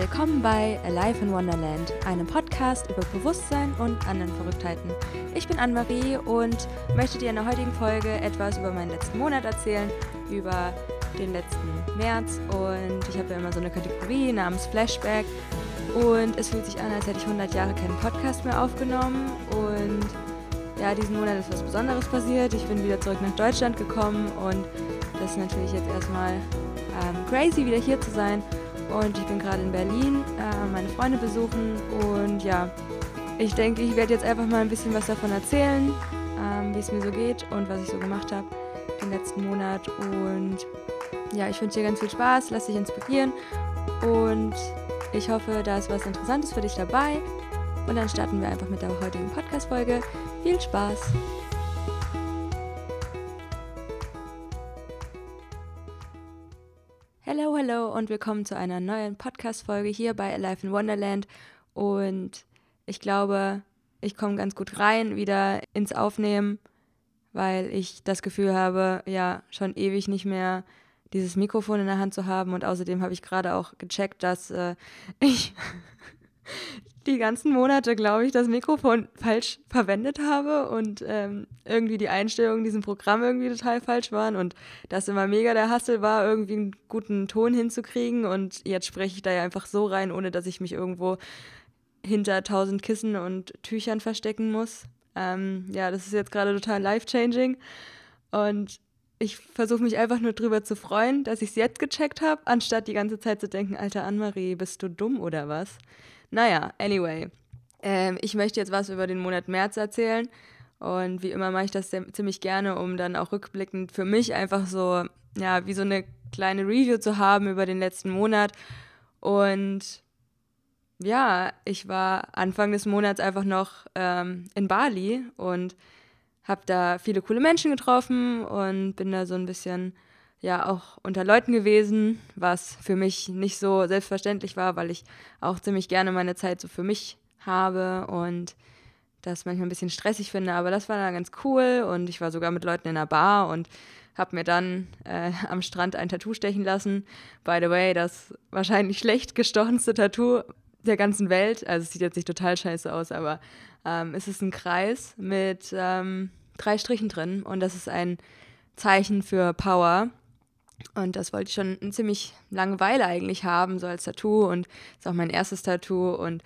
willkommen bei Alive in Wonderland, einem Podcast über Bewusstsein und anderen Verrücktheiten. Ich bin Anne-Marie und möchte dir in der heutigen Folge etwas über meinen letzten Monat erzählen, über den letzten März und ich habe ja immer so eine Kategorie namens Flashback und es fühlt sich an, als hätte ich 100 Jahre keinen Podcast mehr aufgenommen und ja, diesen Monat ist was Besonderes passiert. Ich bin wieder zurück nach Deutschland gekommen und das ist natürlich jetzt erstmal ähm, crazy, wieder hier zu sein und ich bin gerade in Berlin, äh, meine Freunde besuchen und ja, ich denke, ich werde jetzt einfach mal ein bisschen was davon erzählen, ähm, wie es mir so geht und was ich so gemacht habe den letzten Monat und ja, ich wünsche dir ganz viel Spaß, lass dich inspirieren und ich hoffe, da ist was Interessantes für dich dabei und dann starten wir einfach mit der heutigen Podcast-Folge. Viel Spaß! Hallo, und willkommen zu einer neuen Podcast-Folge hier bei Alive in Wonderland. Und ich glaube, ich komme ganz gut rein wieder ins Aufnehmen, weil ich das Gefühl habe, ja, schon ewig nicht mehr dieses Mikrofon in der Hand zu haben. Und außerdem habe ich gerade auch gecheckt, dass äh, ich die ganzen Monate, glaube ich, das Mikrofon falsch verwendet habe und ähm, irgendwie die Einstellungen in diesem Programm irgendwie total falsch waren und das immer mega der Hassel war, irgendwie einen guten Ton hinzukriegen und jetzt spreche ich da ja einfach so rein, ohne dass ich mich irgendwo hinter tausend Kissen und Tüchern verstecken muss. Ähm, ja, das ist jetzt gerade total life-changing und ich versuche mich einfach nur drüber zu freuen, dass ich es jetzt gecheckt habe, anstatt die ganze Zeit zu denken, alter Anne-Marie, bist du dumm oder was? Naja, anyway. Ähm, ich möchte jetzt was über den Monat März erzählen. Und wie immer mache ich das ziemlich gerne, um dann auch rückblickend für mich einfach so, ja, wie so eine kleine Review zu haben über den letzten Monat. Und ja, ich war Anfang des Monats einfach noch ähm, in Bali und habe da viele coole Menschen getroffen und bin da so ein bisschen ja auch unter Leuten gewesen, was für mich nicht so selbstverständlich war, weil ich auch ziemlich gerne meine Zeit so für mich habe und das manchmal ein bisschen stressig finde, aber das war dann ganz cool und ich war sogar mit Leuten in einer Bar und habe mir dann äh, am Strand ein Tattoo stechen lassen. By the way, das wahrscheinlich schlecht gestochenste Tattoo der ganzen Welt. Also es sieht jetzt nicht total scheiße aus, aber ähm, es ist ein Kreis mit ähm, drei Strichen drin und das ist ein Zeichen für Power. Und das wollte ich schon eine ziemlich lange Weile eigentlich haben, so als Tattoo. Und ist auch mein erstes Tattoo. Und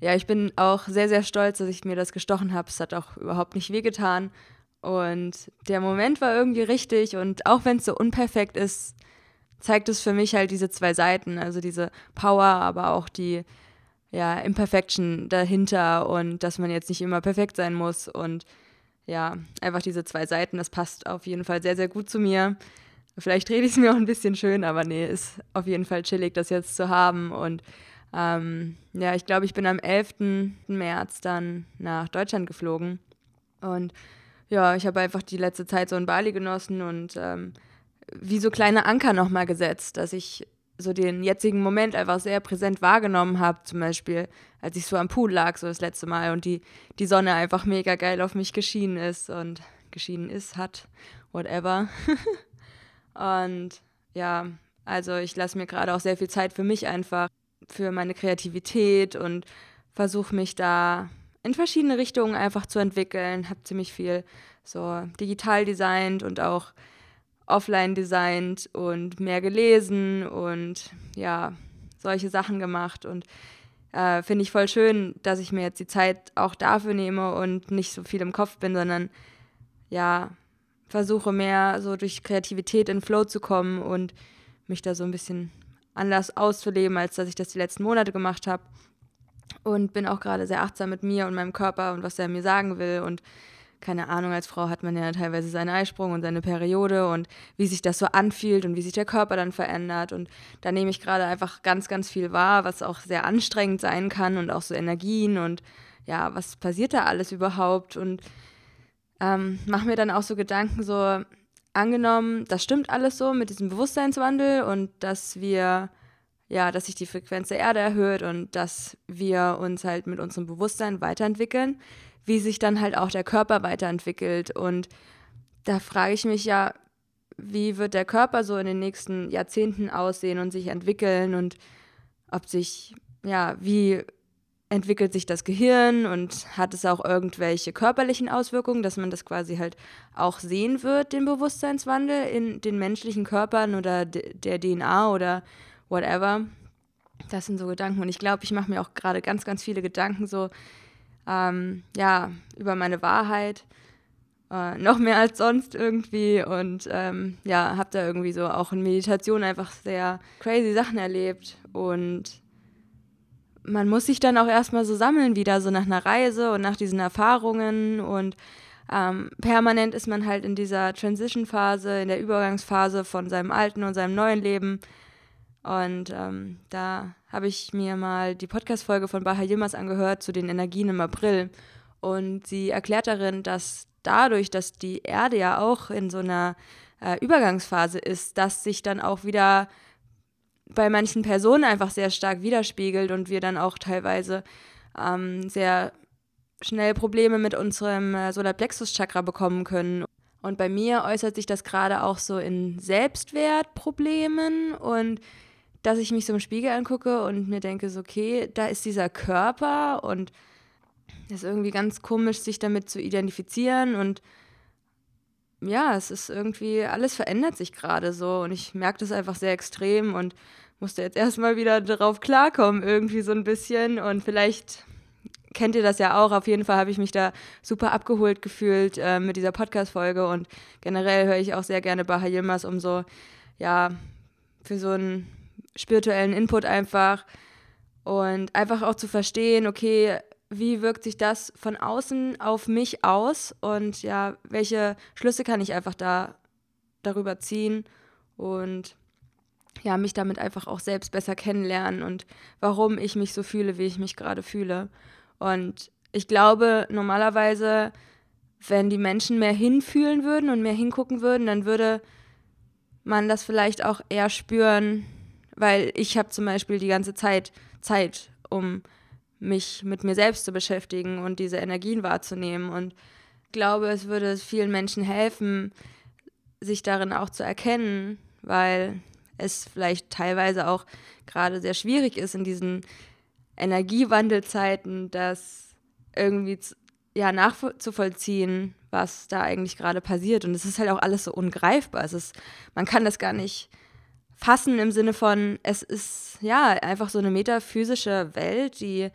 ja, ich bin auch sehr, sehr stolz, dass ich mir das gestochen habe. Es hat auch überhaupt nicht wehgetan. Und der Moment war irgendwie richtig. Und auch wenn es so unperfekt ist, zeigt es für mich halt diese zwei Seiten. Also diese Power, aber auch die ja, Imperfection dahinter. Und dass man jetzt nicht immer perfekt sein muss. Und ja, einfach diese zwei Seiten, das passt auf jeden Fall sehr, sehr gut zu mir. Vielleicht rede ich es mir auch ein bisschen schön, aber nee, ist auf jeden Fall chillig, das jetzt zu haben. Und ähm, ja, ich glaube, ich bin am 11. März dann nach Deutschland geflogen. Und ja, ich habe einfach die letzte Zeit so in Bali genossen und ähm, wie so kleine Anker nochmal gesetzt, dass ich so den jetzigen Moment einfach sehr präsent wahrgenommen habe. Zum Beispiel, als ich so am Pool lag, so das letzte Mal und die, die Sonne einfach mega geil auf mich geschienen ist und geschienen ist, hat, whatever. Und ja, also ich lasse mir gerade auch sehr viel Zeit für mich einfach, für meine Kreativität und versuche mich da in verschiedene Richtungen einfach zu entwickeln. Habe ziemlich viel so digital designt und auch offline designt und mehr gelesen und ja, solche Sachen gemacht und äh, finde ich voll schön, dass ich mir jetzt die Zeit auch dafür nehme und nicht so viel im Kopf bin, sondern ja, versuche mehr so durch Kreativität in Flow zu kommen und mich da so ein bisschen anders auszuleben, als dass ich das die letzten Monate gemacht habe. Und bin auch gerade sehr achtsam mit mir und meinem Körper und was er mir sagen will. Und keine Ahnung, als Frau hat man ja teilweise seinen Eisprung und seine Periode und wie sich das so anfühlt und wie sich der Körper dann verändert. Und da nehme ich gerade einfach ganz, ganz viel wahr, was auch sehr anstrengend sein kann und auch so Energien und ja, was passiert da alles überhaupt? Und ähm, mache mir dann auch so Gedanken, so angenommen, das stimmt alles so mit diesem Bewusstseinswandel und dass wir, ja, dass sich die Frequenz der Erde erhöht und dass wir uns halt mit unserem Bewusstsein weiterentwickeln, wie sich dann halt auch der Körper weiterentwickelt. Und da frage ich mich ja, wie wird der Körper so in den nächsten Jahrzehnten aussehen und sich entwickeln und ob sich, ja, wie entwickelt sich das Gehirn und hat es auch irgendwelche körperlichen Auswirkungen, dass man das quasi halt auch sehen wird, den Bewusstseinswandel in den menschlichen Körpern oder der DNA oder whatever. Das sind so Gedanken und ich glaube, ich mache mir auch gerade ganz, ganz viele Gedanken so, ähm, ja, über meine Wahrheit, äh, noch mehr als sonst irgendwie und ähm, ja, habe da irgendwie so auch in Meditation einfach sehr crazy Sachen erlebt und man muss sich dann auch erstmal so sammeln wieder, so nach einer Reise und nach diesen Erfahrungen und ähm, permanent ist man halt in dieser Transition-Phase, in der Übergangsphase von seinem alten und seinem neuen Leben. Und ähm, da habe ich mir mal die Podcast-Folge von Baha Yilmaz angehört zu den Energien im April. Und sie erklärt darin, dass dadurch, dass die Erde ja auch in so einer äh, Übergangsphase ist, dass sich dann auch wieder bei manchen Personen einfach sehr stark widerspiegelt und wir dann auch teilweise ähm, sehr schnell Probleme mit unserem äh, Solarplexus-Chakra bekommen können. Und bei mir äußert sich das gerade auch so in Selbstwertproblemen und dass ich mich so im Spiegel angucke und mir denke, so, okay, da ist dieser Körper und es ist irgendwie ganz komisch, sich damit zu identifizieren und ja, es ist irgendwie, alles verändert sich gerade so und ich merke das einfach sehr extrem und musste jetzt erstmal wieder darauf klarkommen, irgendwie so ein bisschen und vielleicht kennt ihr das ja auch. Auf jeden Fall habe ich mich da super abgeholt gefühlt äh, mit dieser Podcast-Folge und generell höre ich auch sehr gerne Baha Yilmaz, um so, ja, für so einen spirituellen Input einfach und einfach auch zu verstehen, okay, wie wirkt sich das von außen auf mich aus und ja, welche Schlüsse kann ich einfach da darüber ziehen und ja, mich damit einfach auch selbst besser kennenlernen und warum ich mich so fühle, wie ich mich gerade fühle. Und ich glaube, normalerweise, wenn die Menschen mehr hinfühlen würden und mehr hingucken würden, dann würde man das vielleicht auch eher spüren, weil ich habe zum Beispiel die ganze Zeit Zeit, um mich mit mir selbst zu beschäftigen und diese Energien wahrzunehmen. Und ich glaube, es würde vielen Menschen helfen, sich darin auch zu erkennen, weil es vielleicht teilweise auch gerade sehr schwierig ist in diesen Energiewandelzeiten, das irgendwie ja, nachzuvollziehen, was da eigentlich gerade passiert. Und es ist halt auch alles so ungreifbar. Es ist, man kann das gar nicht fassen im Sinne von, es ist ja einfach so eine metaphysische Welt, die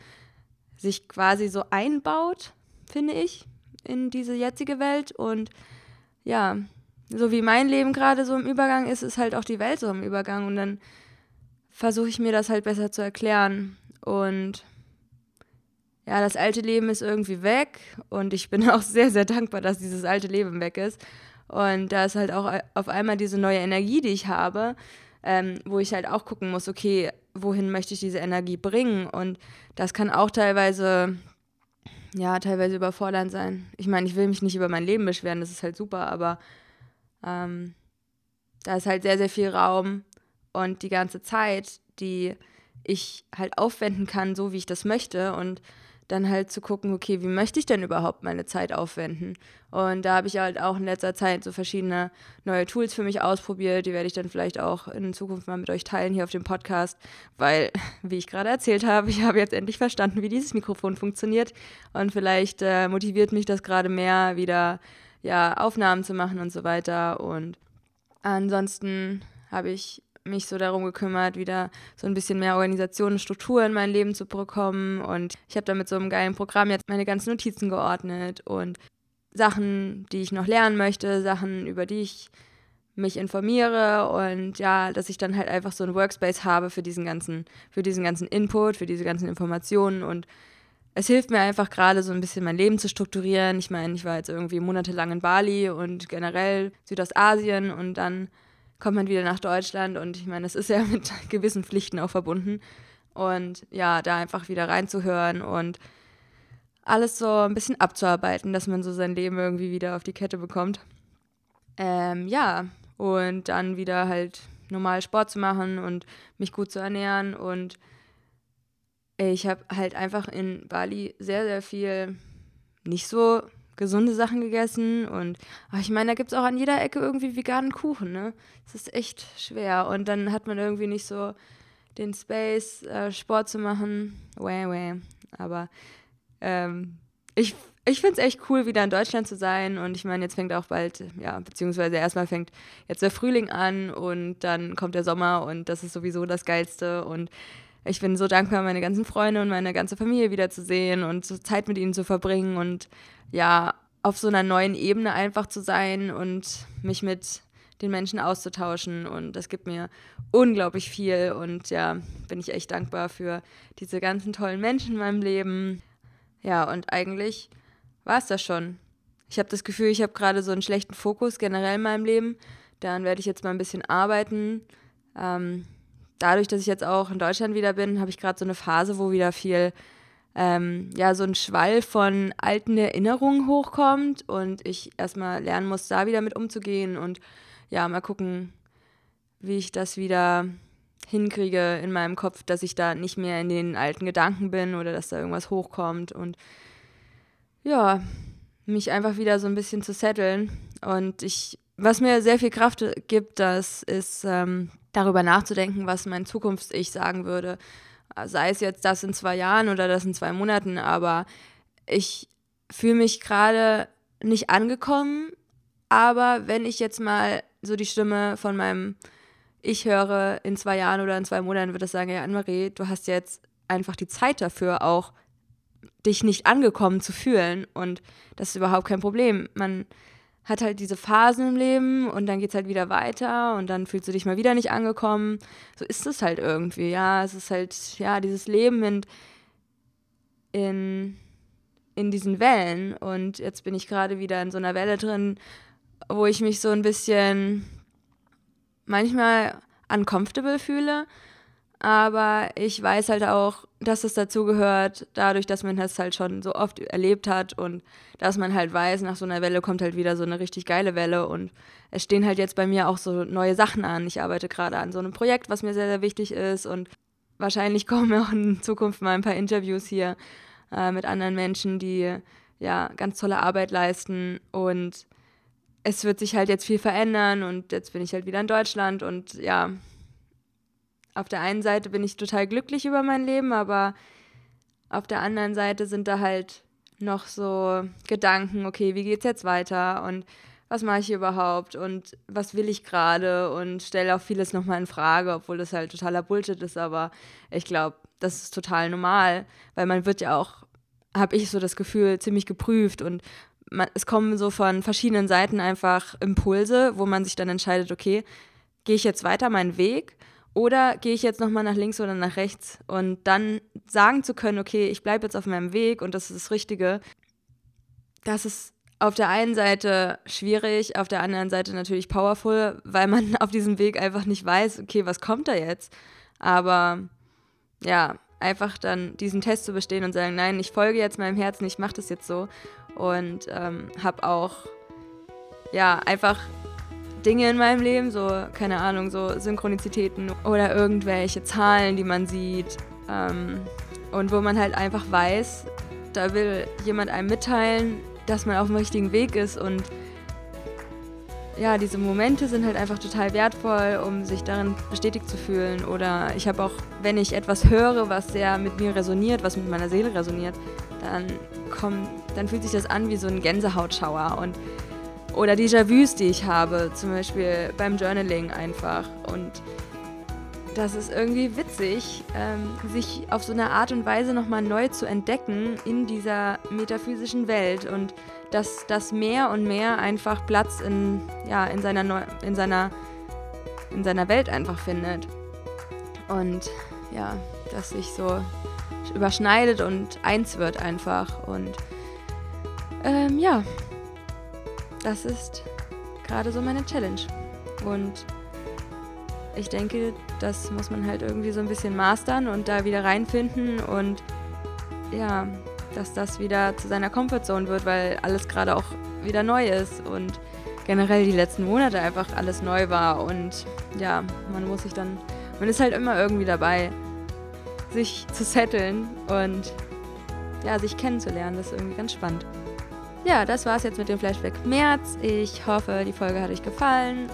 sich quasi so einbaut, finde ich, in diese jetzige Welt. Und ja, so wie mein Leben gerade so im Übergang ist, ist halt auch die Welt so im Übergang. Und dann versuche ich mir das halt besser zu erklären. Und ja, das alte Leben ist irgendwie weg. Und ich bin auch sehr, sehr dankbar, dass dieses alte Leben weg ist. Und da ist halt auch auf einmal diese neue Energie, die ich habe, ähm, wo ich halt auch gucken muss, okay, wohin möchte ich diese Energie bringen? Und das kann auch teilweise, ja, teilweise überfordernd sein. Ich meine, ich will mich nicht über mein Leben beschweren, das ist halt super, aber ähm, da ist halt sehr, sehr viel Raum und die ganze Zeit, die ich halt aufwenden kann, so wie ich das möchte und dann halt zu gucken, okay, wie möchte ich denn überhaupt meine Zeit aufwenden? Und da habe ich halt auch in letzter Zeit so verschiedene neue Tools für mich ausprobiert. Die werde ich dann vielleicht auch in Zukunft mal mit euch teilen hier auf dem Podcast, weil, wie ich gerade erzählt habe, ich habe jetzt endlich verstanden, wie dieses Mikrofon funktioniert. Und vielleicht äh, motiviert mich das gerade mehr, wieder ja, Aufnahmen zu machen und so weiter. Und ansonsten habe ich mich so darum gekümmert, wieder so ein bisschen mehr Organisation und Struktur in mein Leben zu bekommen. Und ich habe da mit so einem geilen Programm jetzt meine ganzen Notizen geordnet und Sachen, die ich noch lernen möchte, Sachen, über die ich mich informiere und ja, dass ich dann halt einfach so ein Workspace habe für diesen ganzen, für diesen ganzen Input, für diese ganzen Informationen und es hilft mir einfach gerade so ein bisschen mein Leben zu strukturieren. Ich meine, ich war jetzt irgendwie monatelang in Bali und generell Südostasien und dann kommt man wieder nach Deutschland und ich meine, es ist ja mit gewissen Pflichten auch verbunden. Und ja, da einfach wieder reinzuhören und alles so ein bisschen abzuarbeiten, dass man so sein Leben irgendwie wieder auf die Kette bekommt. Ähm, ja, und dann wieder halt normal Sport zu machen und mich gut zu ernähren und ich habe halt einfach in Bali sehr, sehr viel nicht so gesunde Sachen gegessen und ach, ich meine, da gibt es auch an jeder Ecke irgendwie veganen Kuchen, ne? Das ist echt schwer und dann hat man irgendwie nicht so den Space, äh, Sport zu machen. Wah, wah. Aber ähm, ich, ich finde es echt cool, wieder in Deutschland zu sein. Und ich meine, jetzt fängt auch bald, ja, beziehungsweise erstmal fängt jetzt der Frühling an und dann kommt der Sommer und das ist sowieso das Geilste. Und ich bin so dankbar, meine ganzen Freunde und meine ganze Familie wiederzusehen und Zeit mit ihnen zu verbringen und ja, auf so einer neuen Ebene einfach zu sein und mich mit den Menschen auszutauschen. Und das gibt mir unglaublich viel. Und ja, bin ich echt dankbar für diese ganzen tollen Menschen in meinem Leben. Ja, und eigentlich war es das schon. Ich habe das Gefühl, ich habe gerade so einen schlechten Fokus generell in meinem Leben. Daran werde ich jetzt mal ein bisschen arbeiten. Ähm, dadurch, dass ich jetzt auch in Deutschland wieder bin, habe ich gerade so eine Phase, wo wieder viel, ähm, ja, so ein Schwall von alten Erinnerungen hochkommt und ich erstmal lernen muss, da wieder mit umzugehen und ja, mal gucken, wie ich das wieder hinkriege in meinem Kopf, dass ich da nicht mehr in den alten Gedanken bin oder dass da irgendwas hochkommt und ja, mich einfach wieder so ein bisschen zu setteln. Und ich, was mir sehr viel Kraft gibt, das ist ähm, darüber nachzudenken, was mein Zukunfts-Ich sagen würde. Sei es jetzt das in zwei Jahren oder das in zwei Monaten, aber ich fühle mich gerade nicht angekommen. Aber wenn ich jetzt mal so die Stimme von meinem Ich höre in zwei Jahren oder in zwei Monaten, wird es sagen, ja, Anne-Marie, du hast jetzt einfach die Zeit dafür auch, dich nicht angekommen zu fühlen. Und das ist überhaupt kein Problem. Man hat halt diese Phasen im Leben und dann geht es halt wieder weiter und dann fühlst du dich mal wieder nicht angekommen. So ist es halt irgendwie, ja. Es ist halt, ja, dieses Leben in, in, in diesen Wellen. Und jetzt bin ich gerade wieder in so einer Welle drin, wo ich mich so ein bisschen manchmal uncomfortable fühle. Aber ich weiß halt auch, dass es dazugehört, dadurch, dass man das halt schon so oft erlebt hat und dass man halt weiß, nach so einer Welle kommt halt wieder so eine richtig geile Welle und es stehen halt jetzt bei mir auch so neue Sachen an. Ich arbeite gerade an so einem Projekt, was mir sehr, sehr wichtig ist und wahrscheinlich kommen auch in Zukunft mal ein paar Interviews hier äh, mit anderen Menschen, die ja ganz tolle Arbeit leisten und es wird sich halt jetzt viel verändern und jetzt bin ich halt wieder in Deutschland und ja, auf der einen Seite bin ich total glücklich über mein Leben, aber auf der anderen Seite sind da halt noch so Gedanken, okay, wie geht's jetzt weiter und was mache ich überhaupt und was will ich gerade und stelle auch vieles nochmal in Frage, obwohl das halt totaler Bullshit ist, aber ich glaube, das ist total normal, weil man wird ja auch, habe ich so das Gefühl, ziemlich geprüft und man, es kommen so von verschiedenen Seiten einfach Impulse, wo man sich dann entscheidet, okay, gehe ich jetzt weiter meinen Weg oder gehe ich jetzt nochmal nach links oder nach rechts und dann sagen zu können, okay, ich bleibe jetzt auf meinem Weg und das ist das Richtige, das ist auf der einen Seite schwierig, auf der anderen Seite natürlich powerful, weil man auf diesem Weg einfach nicht weiß, okay, was kommt da jetzt? Aber ja, einfach dann diesen Test zu bestehen und sagen, nein, ich folge jetzt meinem Herzen, ich mache das jetzt so und ähm, habe auch ja einfach Dinge in meinem Leben, so keine Ahnung, so Synchronizitäten oder irgendwelche Zahlen, die man sieht ähm, und wo man halt einfach weiß, da will jemand einem mitteilen, dass man auf dem richtigen Weg ist und ja, diese Momente sind halt einfach total wertvoll, um sich darin bestätigt zu fühlen. Oder ich habe auch, wenn ich etwas höre, was sehr mit mir resoniert, was mit meiner Seele resoniert, dann kommt, dann fühlt sich das an wie so ein Gänsehautschauer und oder Déjà-vus, die ich habe, zum Beispiel beim Journaling einfach. Und das ist irgendwie witzig, ähm, sich auf so eine Art und Weise nochmal neu zu entdecken in dieser metaphysischen Welt und dass das mehr und mehr einfach Platz in, ja, in, seiner, Neu in, seiner, in seiner Welt einfach findet. Und ja, dass sich so überschneidet und eins wird einfach. Und ähm, ja, das ist gerade so meine Challenge. Und ich denke, das muss man halt irgendwie so ein bisschen mastern und da wieder reinfinden und ja, dass das wieder zu seiner Comfortzone wird, weil alles gerade auch wieder neu ist und generell die letzten Monate einfach alles neu war und ja, man muss sich dann, man ist halt immer irgendwie dabei, sich zu setteln und ja, sich kennenzulernen. Das ist irgendwie ganz spannend. Ja, das war's jetzt mit dem Flashback März. Ich hoffe, die Folge hat euch gefallen.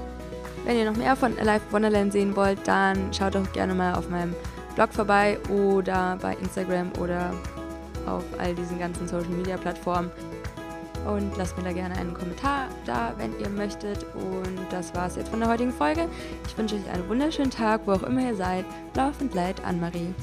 Wenn ihr noch mehr von Alive Wonderland sehen wollt, dann schaut doch gerne mal auf meinem Blog vorbei oder bei Instagram oder auf all diesen ganzen Social Media Plattformen. Und lasst mir da gerne einen Kommentar da, wenn ihr möchtet. Und das war es jetzt von der heutigen Folge. Ich wünsche euch einen wunderschönen Tag, wo auch immer ihr seid. Laufend leid, Anne-Marie.